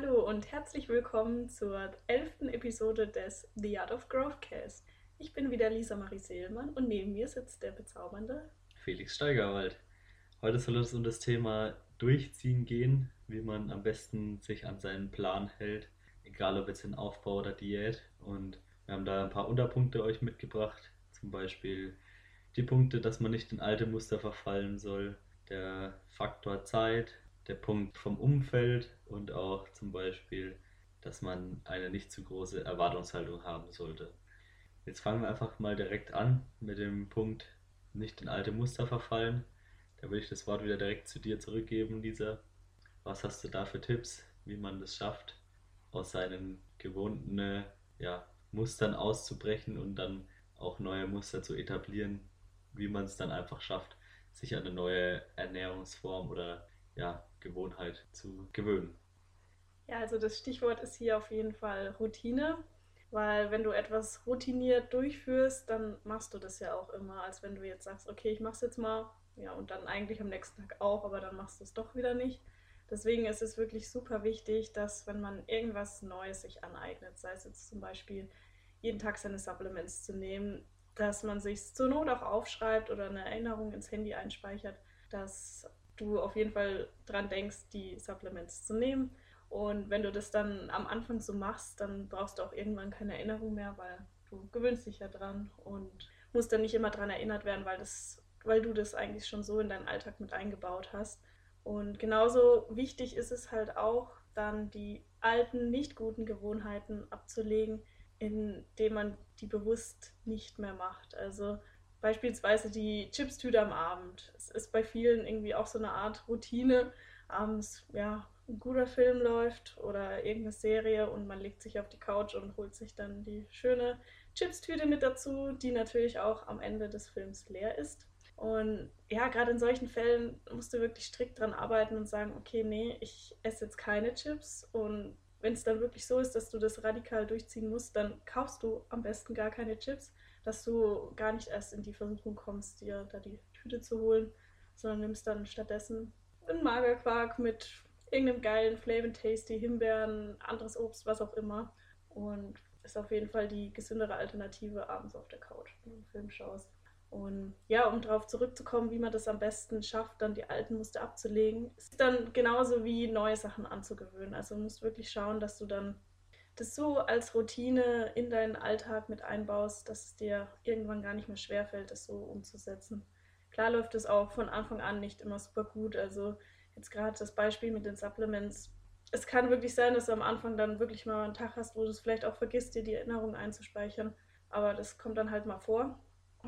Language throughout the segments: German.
Hallo und herzlich willkommen zur elften Episode des The Art of Growth Cast. Ich bin wieder Lisa Marie Seelmann und neben mir sitzt der bezaubernde Felix Steigerwald. Heute soll es um das Thema Durchziehen gehen, wie man am besten sich an seinen Plan hält, egal ob jetzt in Aufbau oder Diät. Und wir haben da ein paar Unterpunkte euch mitgebracht, zum Beispiel die Punkte, dass man nicht in alte Muster verfallen soll, der Faktor Zeit, der Punkt vom Umfeld und auch zum Beispiel, dass man eine nicht zu große Erwartungshaltung haben sollte. Jetzt fangen wir einfach mal direkt an mit dem Punkt nicht in alte Muster verfallen. Da würde ich das Wort wieder direkt zu dir zurückgeben, Lisa. Was hast du da für Tipps, wie man das schafft, aus seinen gewohnten ja, Mustern auszubrechen und dann auch neue Muster zu etablieren, wie man es dann einfach schafft, sich eine neue Ernährungsform oder ja, Gewohnheit zu gewöhnen. Ja, also das Stichwort ist hier auf jeden Fall Routine, weil wenn du etwas routiniert durchführst, dann machst du das ja auch immer, als wenn du jetzt sagst, okay, ich mach's jetzt mal, ja, und dann eigentlich am nächsten Tag auch, aber dann machst du es doch wieder nicht. Deswegen ist es wirklich super wichtig, dass wenn man irgendwas Neues sich aneignet, sei es jetzt zum Beispiel jeden Tag seine Supplements zu nehmen, dass man sich zur Not auch aufschreibt oder eine Erinnerung ins Handy einspeichert, dass du auf jeden Fall dran denkst, die Supplements zu nehmen. Und wenn du das dann am Anfang so machst, dann brauchst du auch irgendwann keine Erinnerung mehr, weil du gewöhnst dich ja dran und musst dann nicht immer dran erinnert werden, weil, das, weil du das eigentlich schon so in deinen Alltag mit eingebaut hast. Und genauso wichtig ist es halt auch, dann die alten, nicht guten Gewohnheiten abzulegen, indem man die bewusst nicht mehr macht. Also beispielsweise die Chipstüte am Abend. Es ist bei vielen irgendwie auch so eine Art Routine. Abends, ja, ein guter Film läuft oder irgendeine Serie und man legt sich auf die Couch und holt sich dann die schöne Chipstüte mit dazu, die natürlich auch am Ende des Films leer ist. Und ja, gerade in solchen Fällen musst du wirklich strikt dran arbeiten und sagen, okay, nee, ich esse jetzt keine Chips und wenn es dann wirklich so ist, dass du das radikal durchziehen musst, dann kaufst du am besten gar keine Chips, dass du gar nicht erst in die Versuchung kommst, dir da die Tüte zu holen, sondern nimmst dann stattdessen einen Magerquark mit irgendeinem geilen Flavor Tasty, Himbeeren, anderes Obst, was auch immer. Und ist auf jeden Fall die gesündere Alternative abends auf der Couch, wenn du einen Film schaust. Und ja, um darauf zurückzukommen, wie man das am besten schafft, dann die alten Muster abzulegen, ist dann genauso wie neue Sachen anzugewöhnen. Also du musst wirklich schauen, dass du dann das so als Routine in deinen Alltag mit einbaust, dass es dir irgendwann gar nicht mehr schwerfällt, das so umzusetzen. Klar läuft es auch von Anfang an nicht immer super gut. Also jetzt gerade das Beispiel mit den Supplements. Es kann wirklich sein, dass du am Anfang dann wirklich mal einen Tag hast, wo du es vielleicht auch vergisst, dir die Erinnerung einzuspeichern. Aber das kommt dann halt mal vor.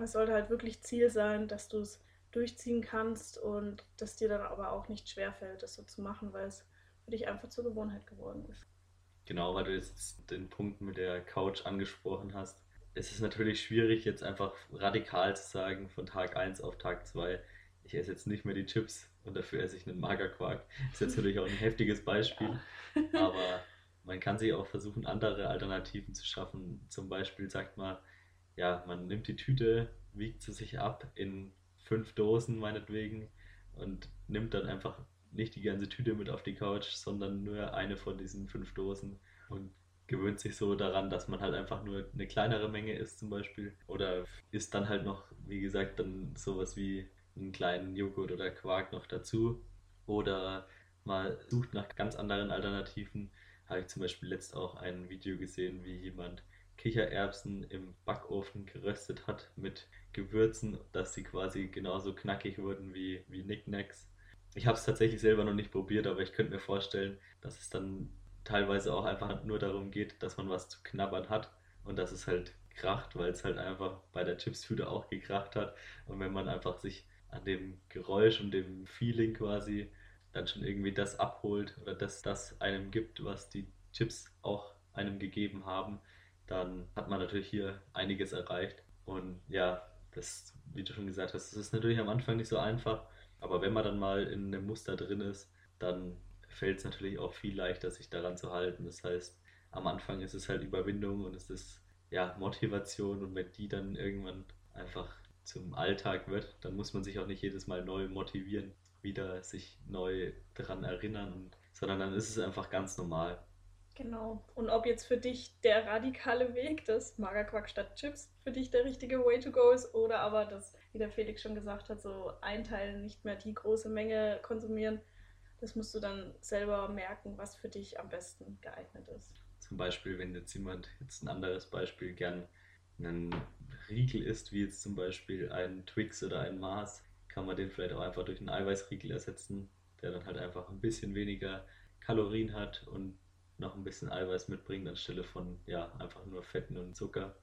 Es sollte halt wirklich Ziel sein, dass du es durchziehen kannst und dass dir dann aber auch nicht schwerfällt, das so zu machen, weil es für dich einfach zur Gewohnheit geworden ist. Genau, weil du jetzt den Punkt mit der Couch angesprochen hast. Es ist natürlich schwierig, jetzt einfach radikal zu sagen, von Tag 1 auf Tag 2, ich esse jetzt nicht mehr die Chips und dafür esse ich einen Magerquark. Das ist jetzt natürlich auch ein heftiges Beispiel, ja. aber man kann sich auch versuchen, andere Alternativen zu schaffen. Zum Beispiel sagt man, ja, man nimmt die Tüte, wiegt sie sich ab in fünf Dosen meinetwegen und nimmt dann einfach nicht die ganze Tüte mit auf die Couch, sondern nur eine von diesen fünf Dosen und gewöhnt sich so daran, dass man halt einfach nur eine kleinere Menge isst zum Beispiel. Oder isst dann halt noch, wie gesagt, dann sowas wie einen kleinen Joghurt oder Quark noch dazu. Oder mal sucht nach ganz anderen Alternativen. Habe ich zum Beispiel letzt auch ein Video gesehen, wie jemand Kichererbsen im Backofen geröstet hat mit Gewürzen, dass sie quasi genauso knackig wurden wie, wie Knickknacks. Ich habe es tatsächlich selber noch nicht probiert, aber ich könnte mir vorstellen, dass es dann teilweise auch einfach nur darum geht, dass man was zu knabbern hat und dass es halt kracht, weil es halt einfach bei der Chipstüte auch gekracht hat. Und wenn man einfach sich an dem Geräusch und dem Feeling quasi dann schon irgendwie das abholt oder dass das einem gibt, was die Chips auch einem gegeben haben, dann hat man natürlich hier einiges erreicht. Und ja, das, wie du schon gesagt hast, das ist natürlich am Anfang nicht so einfach, aber wenn man dann mal in einem Muster drin ist, dann fällt es natürlich auch viel leichter, sich daran zu halten. Das heißt, am Anfang ist es halt Überwindung und es ist ja Motivation und wenn die dann irgendwann einfach zum Alltag wird, dann muss man sich auch nicht jedes Mal neu motivieren, wieder sich neu daran erinnern sondern dann ist es einfach ganz normal. Genau. Und ob jetzt für dich der radikale Weg, das Magerquark statt Chips, für dich der richtige Way to go ist oder aber das, wie der Felix schon gesagt hat, so einteilen, nicht mehr die große Menge konsumieren, das musst du dann selber merken, was für dich am besten geeignet ist. Zum Beispiel, wenn jetzt jemand, jetzt ein anderes Beispiel, gern einen Riegel isst, wie jetzt zum Beispiel ein Twix oder ein Mars, kann man den vielleicht auch einfach durch einen Eiweißriegel ersetzen, der dann halt einfach ein bisschen weniger Kalorien hat und noch ein bisschen Eiweiß mitbringt, anstelle von ja, einfach nur Fetten und Zucker.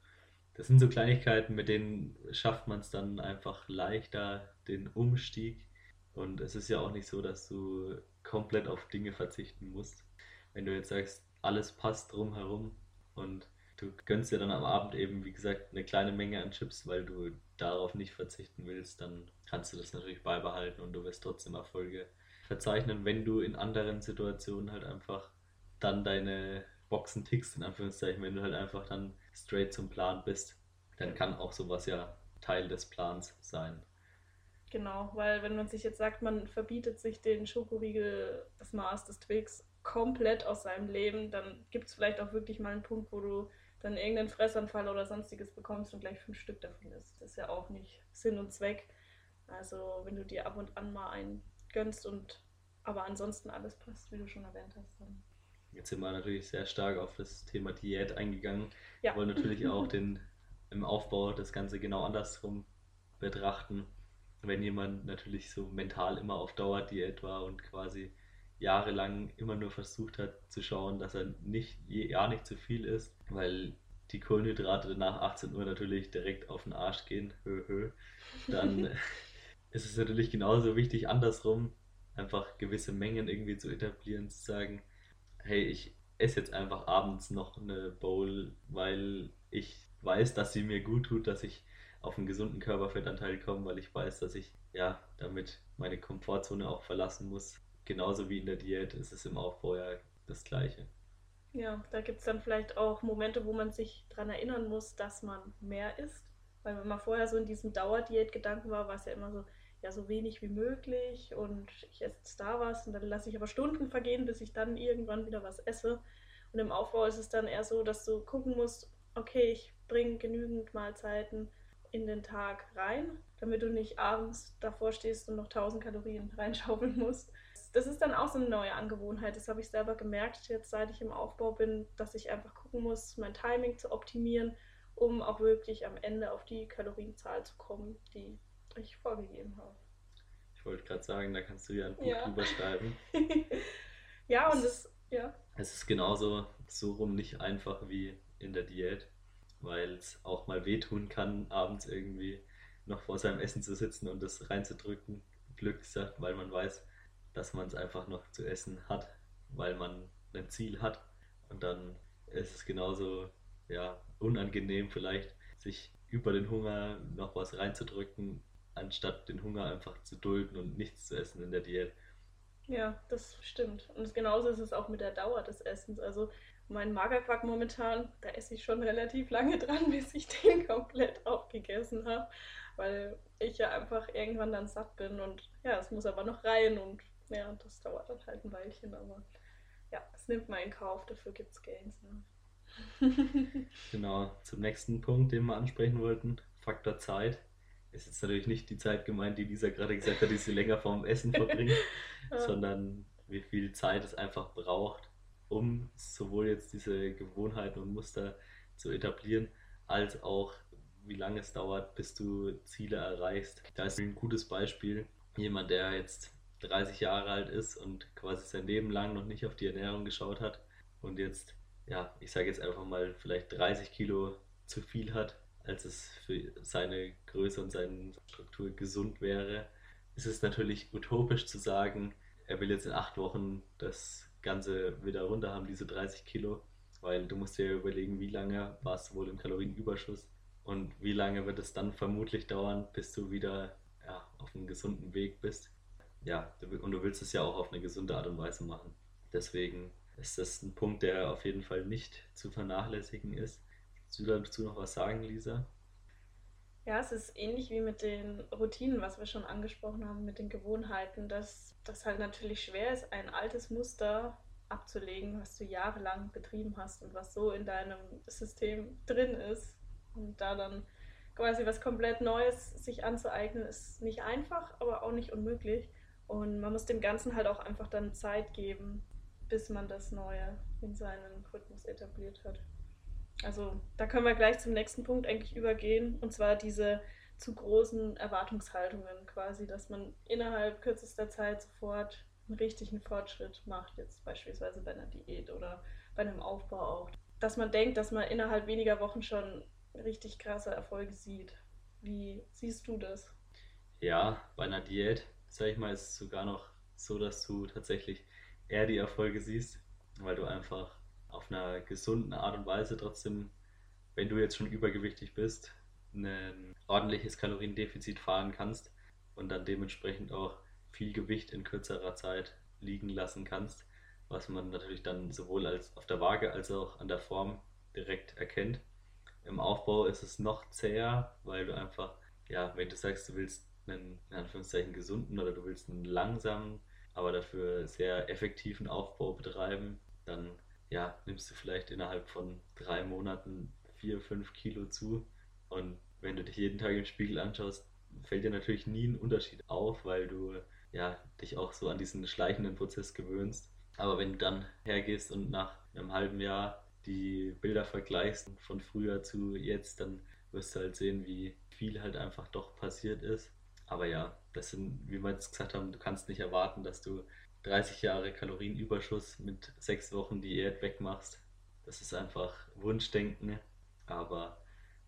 Das sind so Kleinigkeiten, mit denen schafft man es dann einfach leichter, den Umstieg. Und es ist ja auch nicht so, dass du komplett auf Dinge verzichten musst. Wenn du jetzt sagst, alles passt drumherum und du gönnst dir dann am Abend eben, wie gesagt, eine kleine Menge an Chips, weil du darauf nicht verzichten willst, dann kannst du das natürlich beibehalten und du wirst trotzdem Erfolge verzeichnen, wenn du in anderen Situationen halt einfach dann deine Boxen tickst, in Anführungszeichen, wenn du halt einfach dann straight zum Plan bist, dann kann auch sowas ja Teil des Plans sein. Genau, weil wenn man sich jetzt sagt, man verbietet sich den Schokoriegel, das Maß des Twix komplett aus seinem Leben, dann gibt es vielleicht auch wirklich mal einen Punkt, wo du dann irgendeinen Fressanfall oder sonstiges bekommst und gleich fünf Stück davon isst. Das ist ja auch nicht Sinn und Zweck. Also wenn du dir ab und an mal einen gönnst und aber ansonsten alles passt, wie du schon erwähnt hast, dann Jetzt sind wir natürlich sehr stark auf das Thema Diät eingegangen. Ja. Wir wollen natürlich auch den, im Aufbau das Ganze genau andersrum betrachten. Wenn jemand natürlich so mental immer auf Dauerdiät war und quasi jahrelang immer nur versucht hat zu schauen, dass er nicht, ja nicht zu viel isst, weil die Kohlenhydrate nach 18 Uhr natürlich direkt auf den Arsch gehen, hö, hö, dann ist es natürlich genauso wichtig, andersrum einfach gewisse Mengen irgendwie zu etablieren, zu sagen, hey, ich esse jetzt einfach abends noch eine Bowl, weil ich weiß, dass sie mir gut tut, dass ich auf einen gesunden Körperfettanteil komme, weil ich weiß, dass ich ja damit meine Komfortzone auch verlassen muss. Genauso wie in der Diät ist es im Aufbau ja das Gleiche. Ja, da gibt es dann vielleicht auch Momente, wo man sich daran erinnern muss, dass man mehr isst. Weil wenn man vorher so in diesem Dauerdiät-Gedanken war, war es ja immer so, ja so wenig wie möglich und ich esse jetzt da was und dann lasse ich aber Stunden vergehen, bis ich dann irgendwann wieder was esse. Und im Aufbau ist es dann eher so, dass du gucken musst, okay, ich bringe genügend Mahlzeiten in den Tag rein, damit du nicht abends davor stehst und noch 1000 Kalorien reinschaufeln musst. Das ist dann auch so eine neue Angewohnheit. Das habe ich selber gemerkt, jetzt seit ich im Aufbau bin, dass ich einfach gucken muss, mein Timing zu optimieren, um auch wirklich am Ende auf die Kalorienzahl zu kommen, die ich vorgegeben habe. Ich wollte gerade sagen, da kannst du ja ein Buch ja. drüber schreiben. ja, und es, ja. Es ist genauso so rum nicht einfach wie in der Diät, weil es auch mal wehtun kann, abends irgendwie noch vor seinem Essen zu sitzen und das reinzudrücken. Glück gesagt, weil man weiß, dass man es einfach noch zu essen hat, weil man ein Ziel hat. Und dann ist es genauso ja, unangenehm vielleicht, sich über den Hunger noch was reinzudrücken, anstatt den Hunger einfach zu dulden und nichts zu essen in der Diät. Ja, das stimmt. Und genauso ist es auch mit der Dauer des Essens. Also mein Magerquark momentan, da esse ich schon relativ lange dran, bis ich den komplett aufgegessen habe, weil ich ja einfach irgendwann dann satt bin und ja, es muss aber noch rein und ja, das dauert dann halt ein Weilchen, aber ja, es nimmt man in Kauf, dafür gibt es Gains. Ne? genau, zum nächsten Punkt, den wir ansprechen wollten, Faktor Zeit ist jetzt natürlich nicht die Zeit gemeint, die Lisa gerade gesagt hat, die sie länger vorm Essen verbringt, sondern wie viel Zeit es einfach braucht, um sowohl jetzt diese Gewohnheiten und Muster zu etablieren, als auch wie lange es dauert, bis du Ziele erreichst. Da ist ein gutes Beispiel jemand, der jetzt 30 Jahre alt ist und quasi sein Leben lang noch nicht auf die Ernährung geschaut hat und jetzt, ja, ich sage jetzt einfach mal, vielleicht 30 Kilo zu viel hat als es für seine Größe und seine Struktur gesund wäre, ist es natürlich utopisch zu sagen, er will jetzt in acht Wochen das Ganze wieder runter haben, diese 30 Kilo, weil du musst dir überlegen, wie lange warst du wohl im Kalorienüberschuss und wie lange wird es dann vermutlich dauern, bis du wieder ja, auf einem gesunden Weg bist. Ja, und du willst es ja auch auf eine gesunde Art und Weise machen. Deswegen ist das ein Punkt, der auf jeden Fall nicht zu vernachlässigen ist. Willst du dazu noch was sagen, Lisa? Ja, es ist ähnlich wie mit den Routinen, was wir schon angesprochen haben, mit den Gewohnheiten, dass das halt natürlich schwer ist, ein altes Muster abzulegen, was du jahrelang betrieben hast und was so in deinem System drin ist. Und da dann quasi was komplett Neues sich anzueignen, ist nicht einfach, aber auch nicht unmöglich. Und man muss dem Ganzen halt auch einfach dann Zeit geben, bis man das Neue in seinen Rhythmus etabliert hat. Also da können wir gleich zum nächsten Punkt eigentlich übergehen, und zwar diese zu großen Erwartungshaltungen quasi, dass man innerhalb kürzester Zeit sofort einen richtigen Fortschritt macht, jetzt beispielsweise bei einer Diät oder bei einem Aufbau auch. Dass man denkt, dass man innerhalb weniger Wochen schon richtig krasse Erfolge sieht. Wie siehst du das? Ja, bei einer Diät, sag ich mal, ist es sogar noch so, dass du tatsächlich eher die Erfolge siehst, weil du einfach auf einer gesunden Art und Weise trotzdem, wenn du jetzt schon übergewichtig bist, ein ordentliches Kaloriendefizit fahren kannst und dann dementsprechend auch viel Gewicht in kürzerer Zeit liegen lassen kannst, was man natürlich dann sowohl als auf der Waage als auch an der Form direkt erkennt. Im Aufbau ist es noch zäher, weil du einfach, ja, wenn du sagst, du willst einen in Anführungszeichen gesunden oder du willst einen langsamen, aber dafür sehr effektiven Aufbau betreiben, dann ja, nimmst du vielleicht innerhalb von drei Monaten vier, fünf Kilo zu. Und wenn du dich jeden Tag im Spiegel anschaust, fällt dir natürlich nie ein Unterschied auf, weil du ja, dich auch so an diesen schleichenden Prozess gewöhnst. Aber wenn du dann hergehst und nach einem halben Jahr die Bilder vergleichst von früher zu jetzt, dann wirst du halt sehen, wie viel halt einfach doch passiert ist. Aber ja, das sind, wie wir jetzt gesagt haben, du kannst nicht erwarten, dass du 30 Jahre Kalorienüberschuss mit sechs Wochen Diät wegmachst. Das ist einfach Wunschdenken, aber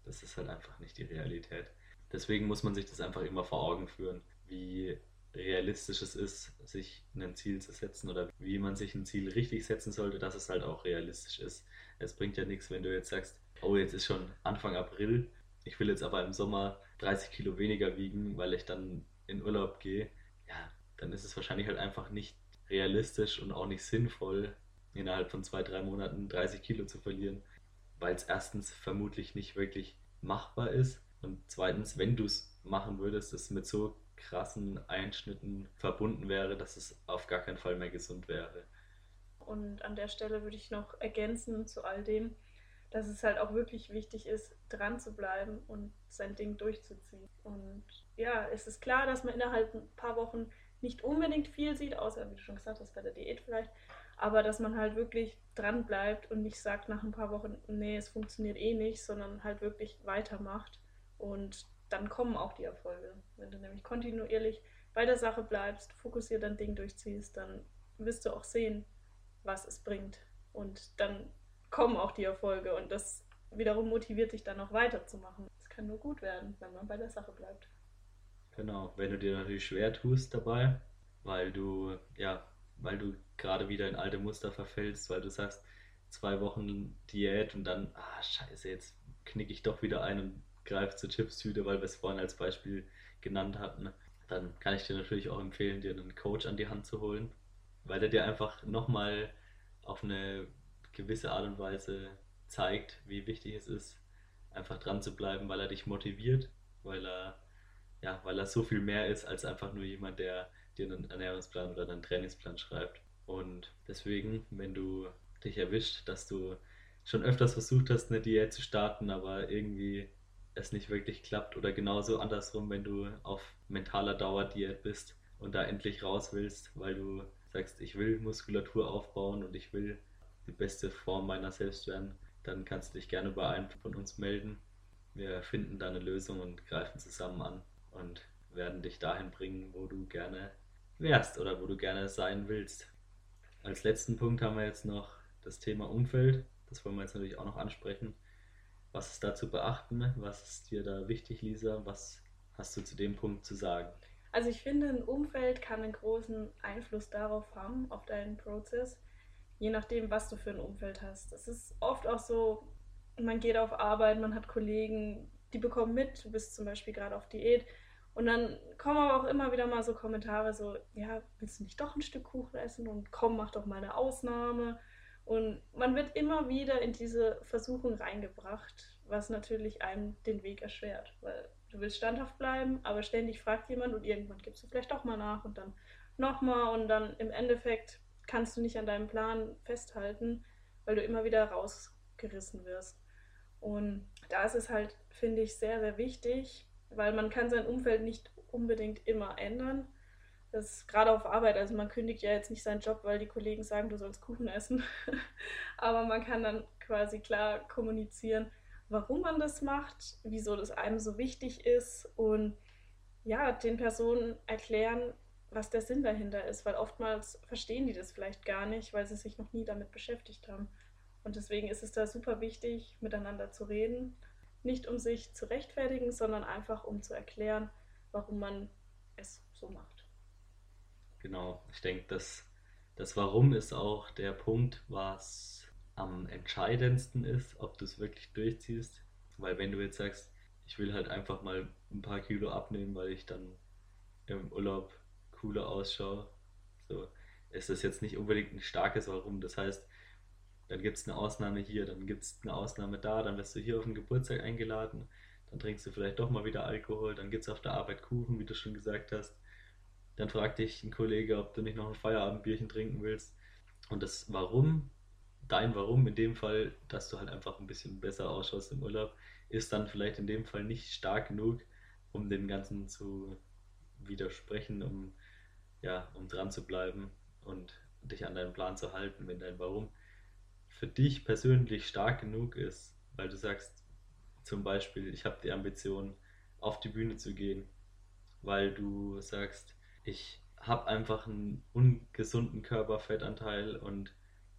das ist halt einfach nicht die Realität. Deswegen muss man sich das einfach immer vor Augen führen, wie realistisch es ist, sich ein Ziel zu setzen oder wie man sich ein Ziel richtig setzen sollte, dass es halt auch realistisch ist. Es bringt ja nichts, wenn du jetzt sagst, oh, jetzt ist schon Anfang April, ich will jetzt aber im Sommer 30 Kilo weniger wiegen, weil ich dann in Urlaub gehe. Ja, dann ist es wahrscheinlich halt einfach nicht realistisch und auch nicht sinnvoll, innerhalb von zwei, drei Monaten 30 Kilo zu verlieren, weil es erstens vermutlich nicht wirklich machbar ist und zweitens, wenn du es machen würdest, es mit so krassen Einschnitten verbunden wäre, dass es auf gar keinen Fall mehr gesund wäre. Und an der Stelle würde ich noch ergänzen zu all dem, dass es halt auch wirklich wichtig ist, dran zu bleiben und sein Ding durchzuziehen. Und ja, es ist klar, dass man innerhalb ein paar Wochen nicht unbedingt viel sieht, außer wie du schon gesagt hast, bei der Diät vielleicht, aber dass man halt wirklich dran bleibt und nicht sagt nach ein paar Wochen, nee, es funktioniert eh nicht, sondern halt wirklich weitermacht und dann kommen auch die Erfolge. Wenn du nämlich kontinuierlich bei der Sache bleibst, fokussiert dein Ding durchziehst, dann wirst du auch sehen, was es bringt und dann kommen auch die Erfolge und das wiederum motiviert dich dann noch weiterzumachen. Es kann nur gut werden, wenn man bei der Sache bleibt. Genau, wenn du dir natürlich schwer tust dabei, weil du, ja, weil du gerade wieder in alte Muster verfällst, weil du sagst, zwei Wochen Diät und dann, ah, scheiße, jetzt knicke ich doch wieder ein und greife zur Chipstüte, weil wir es vorhin als Beispiel genannt hatten, dann kann ich dir natürlich auch empfehlen, dir einen Coach an die Hand zu holen, weil der dir einfach nochmal auf eine gewisse Art und Weise zeigt, wie wichtig es ist, einfach dran zu bleiben, weil er dich motiviert, weil er ja, weil das so viel mehr ist als einfach nur jemand, der dir einen Ernährungsplan oder einen Trainingsplan schreibt. Und deswegen, wenn du dich erwischt, dass du schon öfters versucht hast, eine Diät zu starten, aber irgendwie es nicht wirklich klappt oder genauso andersrum, wenn du auf mentaler Dauerdiät bist und da endlich raus willst, weil du sagst, ich will Muskulatur aufbauen und ich will die beste Form meiner selbst werden, dann kannst du dich gerne bei einem von uns melden. Wir finden da eine Lösung und greifen zusammen an und werden dich dahin bringen, wo du gerne wärst oder wo du gerne sein willst. Als letzten Punkt haben wir jetzt noch das Thema Umfeld. Das wollen wir jetzt natürlich auch noch ansprechen. Was ist da zu beachten? Was ist dir da wichtig, Lisa? Was hast du zu dem Punkt zu sagen? Also ich finde, ein Umfeld kann einen großen Einfluss darauf haben, auf deinen Prozess, je nachdem, was du für ein Umfeld hast. Es ist oft auch so, man geht auf Arbeit, man hat Kollegen, die bekommen mit, du bist zum Beispiel gerade auf Diät. Und dann kommen aber auch immer wieder mal so Kommentare so, ja, willst du nicht doch ein Stück Kuchen essen und komm, mach doch mal eine Ausnahme. Und man wird immer wieder in diese Versuchung reingebracht, was natürlich einem den Weg erschwert. Weil Du willst standhaft bleiben, aber ständig fragt jemand und irgendwann gibst du vielleicht auch mal nach und dann nochmal und dann im Endeffekt kannst du nicht an deinem Plan festhalten, weil du immer wieder rausgerissen wirst. Und da ist es halt, finde ich, sehr, sehr wichtig, weil man kann sein Umfeld nicht unbedingt immer ändern. Das ist gerade auf Arbeit, also man kündigt ja jetzt nicht seinen Job, weil die Kollegen sagen, du sollst Kuchen essen. Aber man kann dann quasi klar kommunizieren, warum man das macht, wieso das einem so wichtig ist und ja, den Personen erklären, was der Sinn dahinter ist, weil oftmals verstehen die das vielleicht gar nicht, weil sie sich noch nie damit beschäftigt haben. Und deswegen ist es da super wichtig, miteinander zu reden. Nicht um sich zu rechtfertigen, sondern einfach um zu erklären, warum man es so macht. Genau, ich denke, das, das Warum ist auch der Punkt, was am entscheidendsten ist, ob du es wirklich durchziehst. Weil wenn du jetzt sagst, ich will halt einfach mal ein paar Kilo abnehmen, weil ich dann im Urlaub cooler ausschaue, so ist das jetzt nicht unbedingt ein starkes Warum. Das heißt, dann gibt es eine Ausnahme hier, dann gibt es eine Ausnahme da, dann wirst du hier auf den Geburtstag eingeladen, dann trinkst du vielleicht doch mal wieder Alkohol, dann gibt es auf der Arbeit Kuchen, wie du schon gesagt hast. Dann fragt dich ein Kollege, ob du nicht noch ein Feierabendbierchen trinken willst. Und das Warum, dein Warum in dem Fall, dass du halt einfach ein bisschen besser ausschaust im Urlaub, ist dann vielleicht in dem Fall nicht stark genug, um dem Ganzen zu widersprechen, um, ja, um dran zu bleiben und dich an deinen Plan zu halten, wenn dein Warum für dich persönlich stark genug ist, weil du sagst, zum Beispiel, ich habe die Ambition, auf die Bühne zu gehen, weil du sagst, ich habe einfach einen ungesunden Körperfettanteil und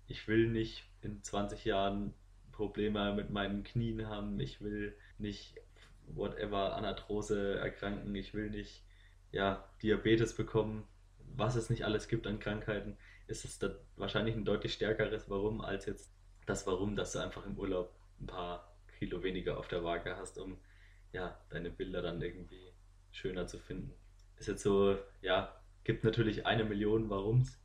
ich will nicht in 20 Jahren Probleme mit meinen Knien haben, ich will nicht whatever Anatrose erkranken, ich will nicht ja, Diabetes bekommen, was es nicht alles gibt an Krankheiten, ist es da wahrscheinlich ein deutlich stärkeres Warum als jetzt das Warum, dass du einfach im Urlaub ein paar Kilo weniger auf der Waage hast, um ja, deine Bilder dann irgendwie schöner zu finden. Ist jetzt so, ja, gibt natürlich eine Million Warums,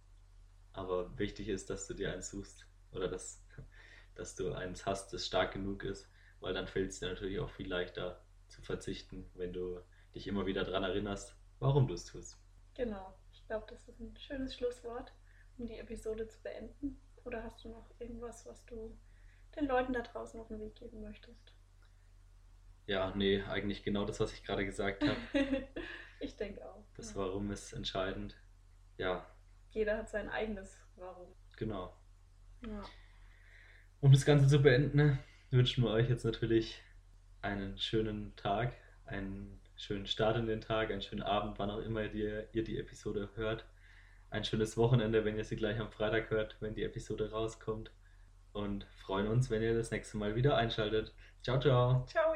aber wichtig ist, dass du dir eins suchst oder dass, dass du eins hast, das stark genug ist, weil dann fällt es dir natürlich auch viel leichter zu verzichten, wenn du dich immer wieder daran erinnerst, warum du es tust. Genau, ich glaube, das ist ein schönes Schlusswort, um die Episode zu beenden. Oder hast du noch irgendwas, was du den Leuten da draußen auf den Weg geben möchtest? Ja, nee, eigentlich genau das, was ich gerade gesagt habe. ich denke auch. Das ja. Warum ist entscheidend. Ja. Jeder hat sein eigenes Warum. Genau. Ja. Um das Ganze zu beenden, wünschen wir euch jetzt natürlich einen schönen Tag, einen schönen Start in den Tag, einen schönen Abend, wann auch immer ihr, ihr die Episode hört. Ein schönes Wochenende, wenn ihr sie gleich am Freitag hört, wenn die Episode rauskommt. Und freuen uns, wenn ihr das nächste Mal wieder einschaltet. Ciao, ciao. Ciao.